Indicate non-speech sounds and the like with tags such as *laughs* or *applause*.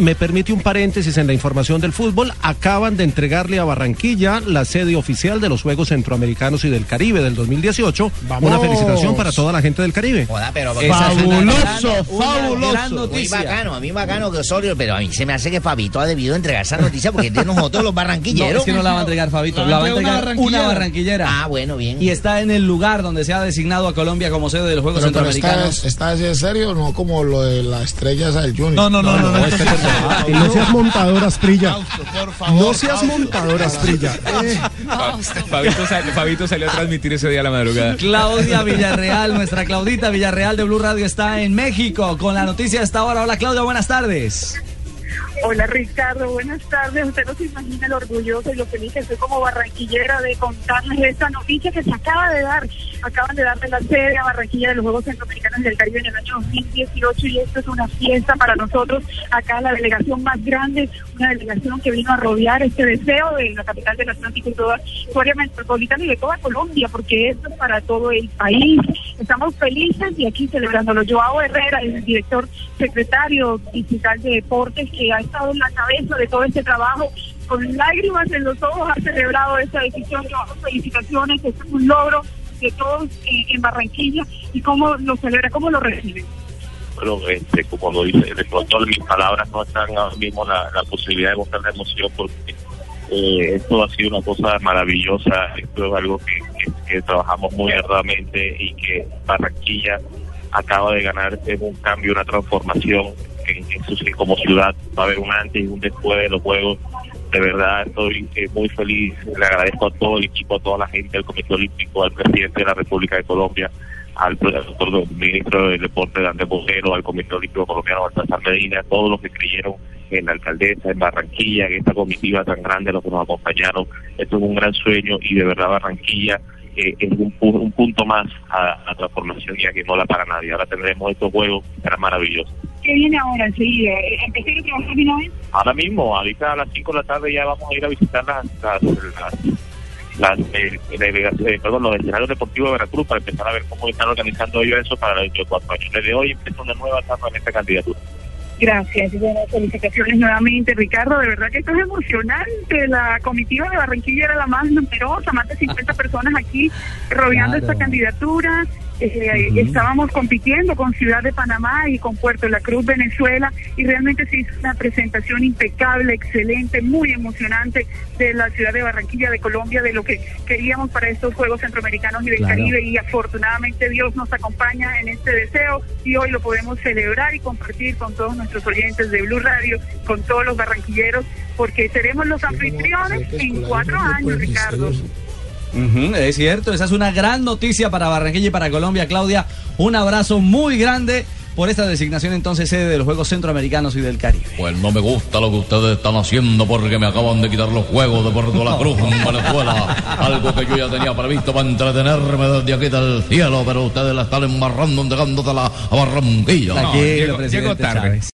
Me permite un paréntesis en la información del fútbol. Acaban de entregarle a Barranquilla la sede oficial de los Juegos Centroamericanos y del Caribe del 2018. Una felicitación para toda la gente del Caribe. Joda, pero Fabuloso, Una fabuloso. gran Muy bacano, a mí bacano que Osorio, pero a mí se me hace que Fabito ha debido entregar esa noticia porque es de nosotros los No, barranquilleros. es que no la va a entregar Fabito, la va a entregar una barranquillera. Ah, bueno, bien. Y está en el lugar donde se ha designado a Colombia como sede de los Juegos Pero, pero está, Centroamericanos. en serio, no como lo de la estrella esa del Junior. No, no, no, no, no. Y no seas montador, Asprilla. por favor. No seas montador, Asprilla. *laughs* Fabito, sal- Fabito salió a transmitir ese día a la madrugada. Claudia Villarreal, nuestra Claudita Villarreal de Blue Radio está en México con la noticia de esta hora. Hola Claudia, buenas tardes. Hola Ricardo, buenas tardes. Usted no se imagina lo orgulloso y lo feliz que soy como barranquillera de contarles esta noticia que se acaba de dar. Acaban de darle la sede a Barranquilla de los Juegos Centroamericanos del Caribe en el año 2018 y esto es una fiesta para nosotros. Acá la delegación más grande, una delegación que vino a rodear este deseo de la capital del Atlántico y toda su área metropolitana y de toda Colombia, porque esto es para todo el país. Estamos felices y aquí celebrándolo. Joao Herrera, el director secretario digital de deportes, que ha estado en la cabeza de todo este trabajo, con lágrimas en los ojos, ha celebrado esta decisión. Joao, felicitaciones, este es un logro de todos eh, en Barranquilla y cómo lo celebra, cómo lo recibe. bueno, este, como lo dice, de pronto mis palabras no están ahora mismo la, posibilidad de mostrar la emoción porque eh, esto ha sido una cosa maravillosa, esto es algo que- que trabajamos muy arduamente y que Barranquilla acaba de ganar en un cambio, una transformación en, en su, como ciudad, va a haber un antes y un después de los Juegos. De verdad estoy eh, muy feliz, le agradezco a todo el equipo, a toda la gente del Comité Olímpico, al presidente de la República de Colombia, al, al ministro del Deporte, Andrés Bojero, al Comité Olímpico Colombiano, Baltasar Medina, todos los que creyeron en la alcaldesa, en Barranquilla, en esta comitiva tan grande, los que nos acompañaron. Esto es un gran sueño y de verdad Barranquilla eh, es un, un punto más a la transformación y a que no la para nadie. Ahora tendremos estos juegos, será maravilloso. ¿Qué viene ahora enseguida? Eh, ¿Empecé a trabajar de una vez? Ahora mismo, ahorita a las 5 de la tarde ya vamos a ir a visitar las, las, las, las, eh, eh, perdón, los escenarios deportivos de Veracruz para empezar a ver cómo están organizando ellos eso para de cuatro años. Desde hoy empieza una nueva etapa en esta candidatura. Gracias, bueno, felicitaciones nuevamente, Ricardo. De verdad que esto es emocionante. La comitiva de Barranquilla era la más numerosa, más de 50 *laughs* personas aquí rodeando Claro. esta candidatura. Eh, Estábamos compitiendo con Ciudad de Panamá y con Puerto La Cruz, Venezuela, y realmente se hizo una presentación impecable, excelente, muy emocionante de la ciudad de Barranquilla, de Colombia, de lo que queríamos para estos Juegos Centroamericanos y del Claro. Caribe y afortunadamente Dios nos acompaña en este deseo y hoy lo podemos celebrar y compartir con todos nuestros oyentes de Blue Radio, con todos los barranquilleros, porque seremos los anfitriones en cuatro años, Ricardo. Es cierto, esa es una gran noticia para Barranquilla y para Colombia, Claudia. Un abrazo muy grande por esta designación entonces sede de los Juegos Centroamericanos y del Caribe. Pues no me gusta lo que ustedes están haciendo porque me acaban de quitar los juegos de Puerto La Cruz en Venezuela. Algo que yo ya tenía previsto para entretenerme desde aquí del cielo, pero ustedes la están embarrando, entregándosela a Barranquilla. Tranquilo, llegó- presidente llegó tarde. Chávez.